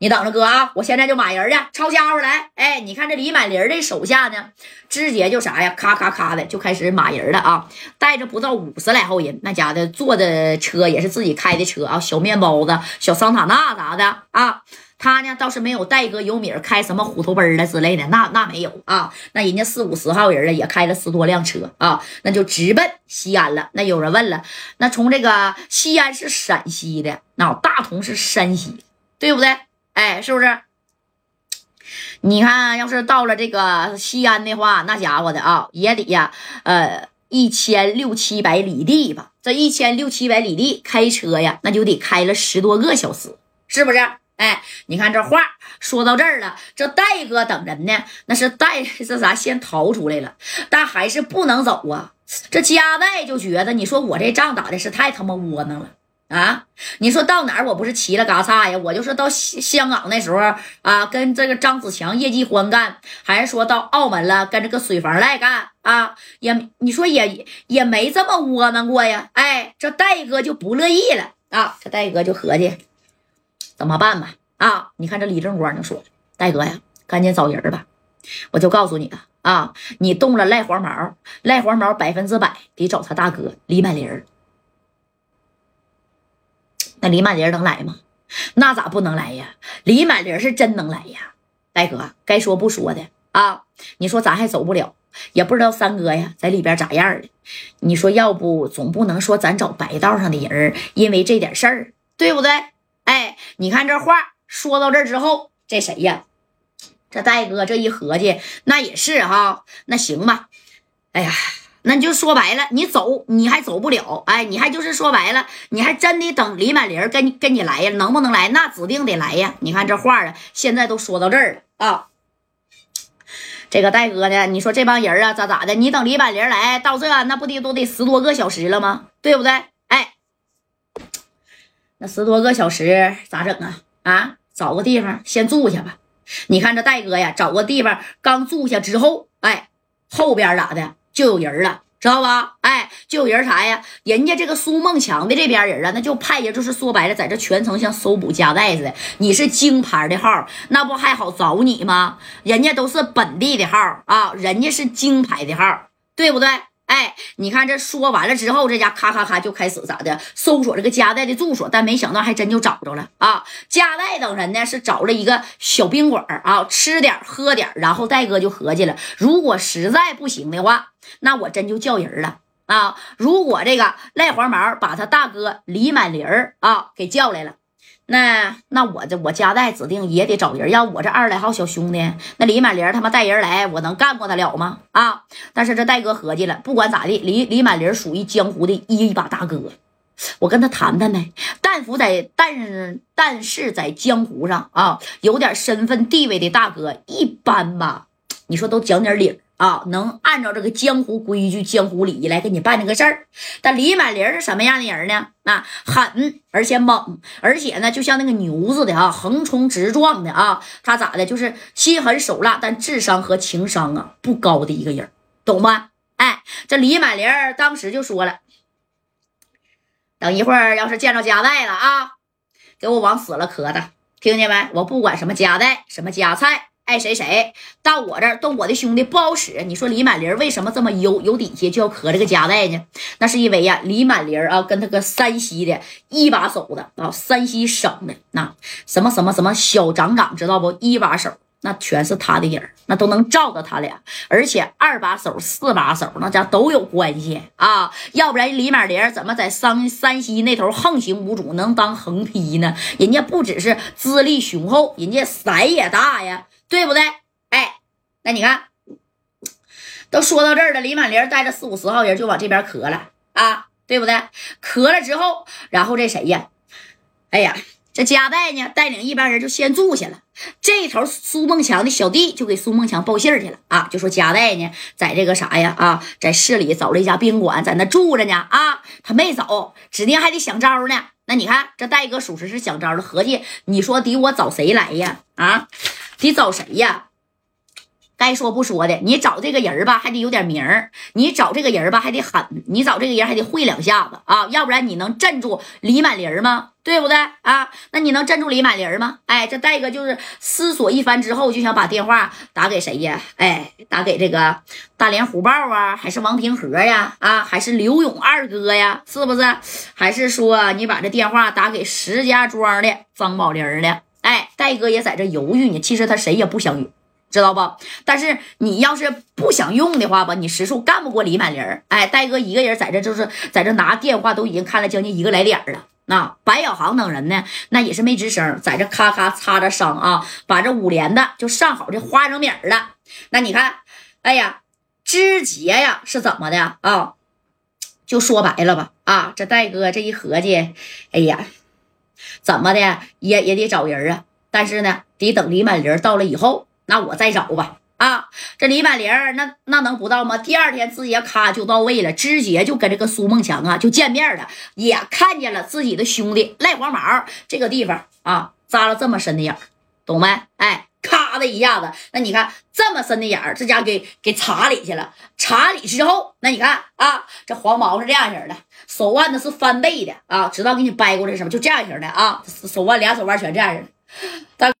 你等着哥啊，我现在就马人去，抄家伙来。哎，你看这李满林的手下呢，直接就啥呀，咔咔咔的就开始马人了啊，带着不到五十来号人，那家的坐的车也是自己开的车啊，小面包子、小桑塔纳啥的啊。他呢倒是没有戴哥有米开什么虎头奔了之类的，那那没有啊。那人家四五十号人了，也开了十多辆车啊，那就直奔西安了。那有人问了，那从这个西安是陕西的，那大同是山西，对不对？哎，是不是？你看，要是到了这个西安的话，那家伙的啊，也得呀，呃，一千六七百里地吧。这一千六七百里地开车呀，那就得开了十多个小时，是不是？哎，你看这话说到这儿了，这戴哥等人呢，那是带这啥先逃出来了，但还是不能走啊。这加代就觉得，你说我这仗打的是太他妈窝囊了啊！你说到哪儿我不是齐了嘎嚓呀？我就是到香港那时候啊，跟这个张子强业绩欢干，还是说到澳门了跟这个水房赖干啊？也你说也也没这么窝囊过呀。哎，这戴哥就不乐意了啊！这戴哥就合计。怎么办吧？啊，你看这李正光就说：“戴哥呀，赶紧找人吧！我就告诉你了啊，你动了赖黄毛，赖黄毛百分之百得找他大哥李满林那李满林能来吗？那咋不能来呀？李满林是真能来呀！大哥，该说不说的啊！你说咱还走不了，也不知道三哥呀在里边咋样的。你说要不总不能说咱找白道上的人，因为这点事儿，对不对？”哎，你看这话说到这之后，这谁呀？这戴哥这一合计，那也是哈，那行吧。哎呀，那就说白了，你走你还走不了。哎，你还就是说白了，你还真得等李满林跟跟你来呀？能不能来？那指定得来呀。你看这话啊，现在都说到这儿了啊。这个戴哥呢，你说这帮人啊，咋咋的？你等李满林来到这，那不得都得十多个小时了吗？对不对？哎那十多个小时咋整啊？啊，找个地方先住下吧。你看这戴哥呀，找个地方刚住下之后，哎，后边咋的就有人了，知道吧？哎，就有人啥呀？人家这个苏梦强的这边人啊，那就派人，就是说白了，在这全程像搜捕夹带似的。你是京牌的号，那不还好找你吗？人家都是本地的号啊，人家是京牌的号，对不对？哎，你看这说完了之后，这家咔咔咔就开始咋的搜索这个加代的住所，但没想到还真就找着了啊！加代等人呢是找了一个小宾馆啊，吃点喝点，然后戴哥就合计了，如果实在不行的话，那我真就叫人了啊！如果这个赖黄毛把他大哥李满林啊给叫来了。那那我这我家带指定也得找人，要我这二十来号小兄弟，那李满林他妈带人来，我能干过他了吗？啊！但是这戴哥合计了，不管咋地，李李满林属于江湖的一把大哥，我跟他谈谈呗。但福在，但但是在江湖上啊，有点身份地位的大哥，一般吧，你说都讲点理啊，能按照这个江湖规矩、江湖礼仪来给你办这个事儿。但李满林是什么样的人呢？啊狠，而且猛，而且呢，就像那个牛似的啊，横冲直撞的啊。他咋的？就是心狠手辣，但智商和情商啊不高的一个人，懂吗？哎，这李满林当时就说了：“等一会儿要是见着夹带了啊，给我往死了磕他，听见没？我不管什么夹带，什么夹菜。”爱谁谁到我这儿，都我的兄弟不好使。你说李满林为什么这么有有底气，就要磕这个夹带呢？那是因为呀，李满林啊，跟他个山西的一把手的啊，山西省的那什么什么什么小长长，知道不？一把手那全是他的人，那都能罩着他俩。而且二把手、四把手那家都有关系啊，要不然李满林怎么在山山西那头横行无阻，能当横批呢？人家不只是资历雄厚，人家色也大呀。对不对？哎，那你看，都说到这儿了，李满林带着四五十号人就往这边磕了啊，对不对？磕了之后，然后这谁呀？哎呀，这加代呢，带领一帮人就先住下了。这头苏梦强的小弟就给苏梦强报信去了啊，就说加代呢，在这个啥呀啊，在市里找了一家宾馆，在那住着呢啊，他没走，指定还得想招呢。那你看这戴哥属实是想招了，合计你说得我找谁来呀？啊？得找谁呀？该说不说的，你找这个人吧，还得有点名儿；你找这个人吧，还得狠；你找这个人还得会两下子啊，要不然你能镇住李满林吗？对不对啊？那你能镇住李满林吗？哎，这戴哥就是思索一番之后，就想把电话打给谁呀？哎，打给这个大连虎豹啊，还是王平和呀？啊，还是刘勇二哥呀？是不是？还是说你把这电话打给石家庄的张宝林呢？哎，戴哥也在这犹豫呢。其实他谁也不想用。知道不？但是你要是不想用的话吧，你实数干不过李满林哎，戴哥一个人在这就是在这拿电话，都已经看了将近一个来点了。那白小航等人呢，那也是没吱声，在这咔咔擦着伤啊，把这五连的就上好这花生米了。那你看，哎呀，枝节呀是怎么的啊？就说白了吧，啊，这戴哥这一合计，哎呀，怎么的也也得找人啊。但是呢，得等李满林到了以后。那我再找吧，啊，这李满玲那那能不到吗？第二天，直接咔就到位了，直接就跟这个苏梦强啊就见面了，也看见了自己的兄弟赖黄毛这个地方啊扎了这么深的眼，懂没？哎，咔的一下子，那你看这么深的眼儿，这家给给查里去了，查里之后，那你看啊，这黄毛是这样型的，手腕子是翻倍的啊，直到给你掰过来什么，就这样型的啊，手腕俩手腕全这样式的，大。